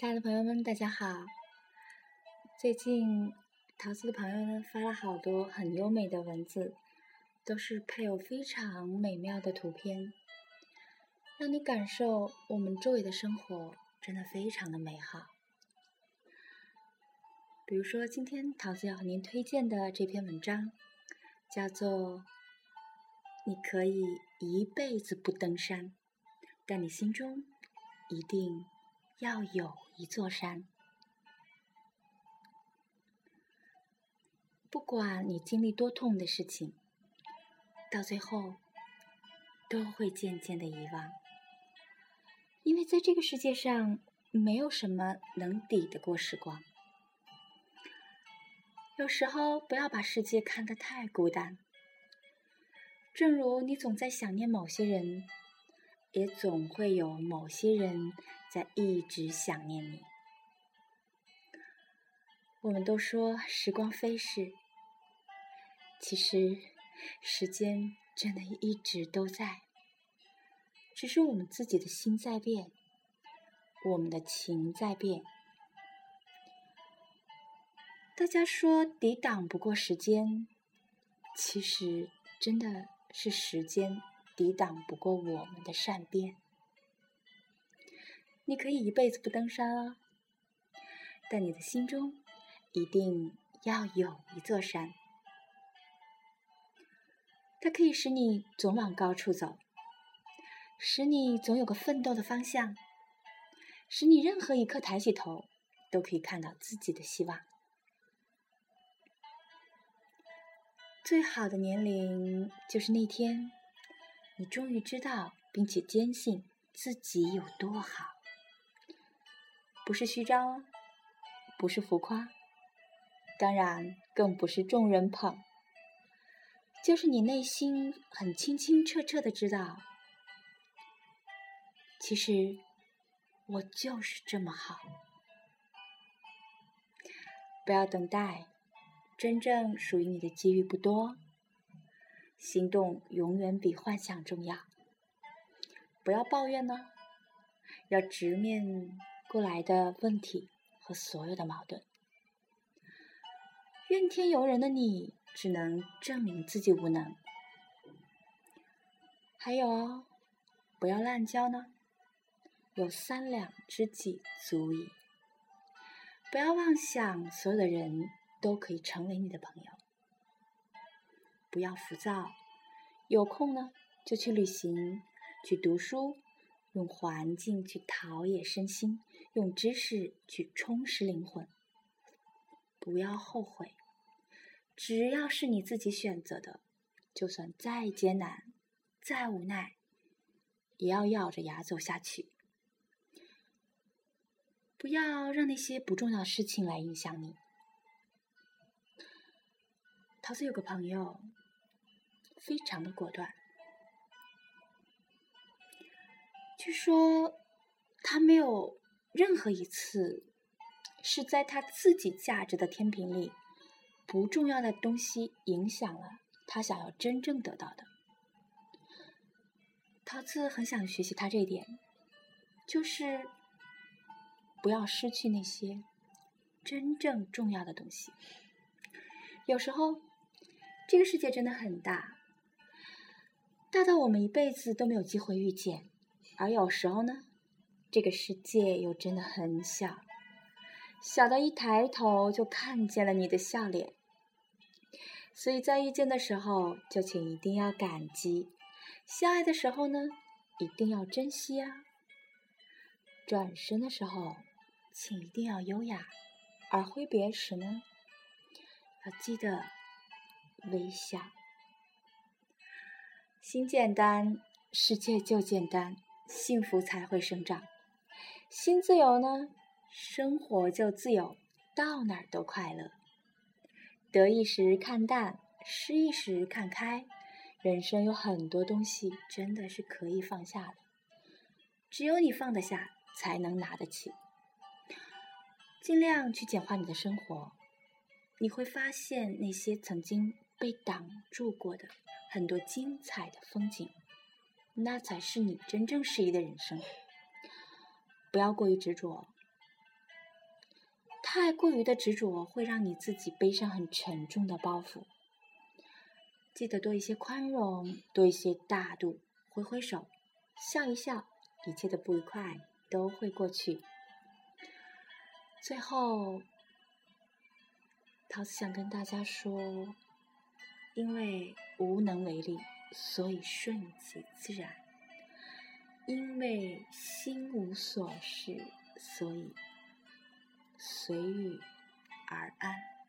亲爱的朋友们，大家好！最近桃子的朋友呢发了好多很优美的文字，都是配有非常美妙的图片，让你感受我们周围的生活真的非常的美好。比如说，今天桃子要和您推荐的这篇文章，叫做《你可以一辈子不登山，但你心中一定要有一座山》。不管你经历多痛的事情，到最后都会渐渐的遗忘，因为在这个世界上，没有什么能抵得过时光。有时候，不要把世界看得太孤单。正如你总在想念某些人，也总会有某些人在一直想念你。我们都说时光飞逝，其实时间真的一直都在，只是我们自己的心在变，我们的情在变。大家说抵挡不过时间，其实真的是时间抵挡不过我们的善变。你可以一辈子不登山啊，但你的心中一定要有一座山。它可以使你总往高处走，使你总有个奋斗的方向，使你任何一刻抬起头都可以看到自己的希望。最好的年龄就是那天，你终于知道并且坚信自己有多好。不是虚张，不是浮夸，当然更不是众人捧。就是你内心很清清澈澈的知道，其实我就是这么好。不要等待。真正属于你的机遇不多，行动永远比幻想重要。不要抱怨呢，要直面过来的问题和所有的矛盾。怨天尤人的你，只能证明自己无能。还有哦，不要滥交呢，有三两知己足矣。不要妄想所有的人。都可以成为你的朋友。不要浮躁，有空呢就去旅行，去读书，用环境去陶冶身心，用知识去充实灵魂。不要后悔，只要是你自己选择的，就算再艰难、再无奈，也要咬着牙走下去。不要让那些不重要的事情来影响你。桃子有个朋友，非常的果断。据说他没有任何一次是在他自己价值的天平里，不重要的东西影响了他想要真正得到的。桃子很想学习他这一点，就是不要失去那些真正重要的东西。有时候。这个世界真的很大，大到我们一辈子都没有机会遇见；而有时候呢，这个世界又真的很小，小到一抬头就看见了你的笑脸。所以在遇见的时候，就请一定要感激；相爱的时候呢，一定要珍惜啊。转身的时候，请一定要优雅；而挥别时呢，要记得。微笑，心简单，世界就简单，幸福才会生长。心自由呢，生活就自由，到哪儿都快乐。得意时看淡，失意时看开。人生有很多东西真的是可以放下的，只有你放得下，才能拿得起。尽量去简化你的生活，你会发现那些曾经。被挡住过的很多精彩的风景，那才是你真正适宜的人生。不要过于执着，太过于的执着会让你自己背上很沉重的包袱。记得多一些宽容，多一些大度，挥挥手，笑一笑，一切的不愉快都会过去。最后，桃子想跟大家说：因为无能为力，所以顺其自然；因为心无所事，所以随遇而安。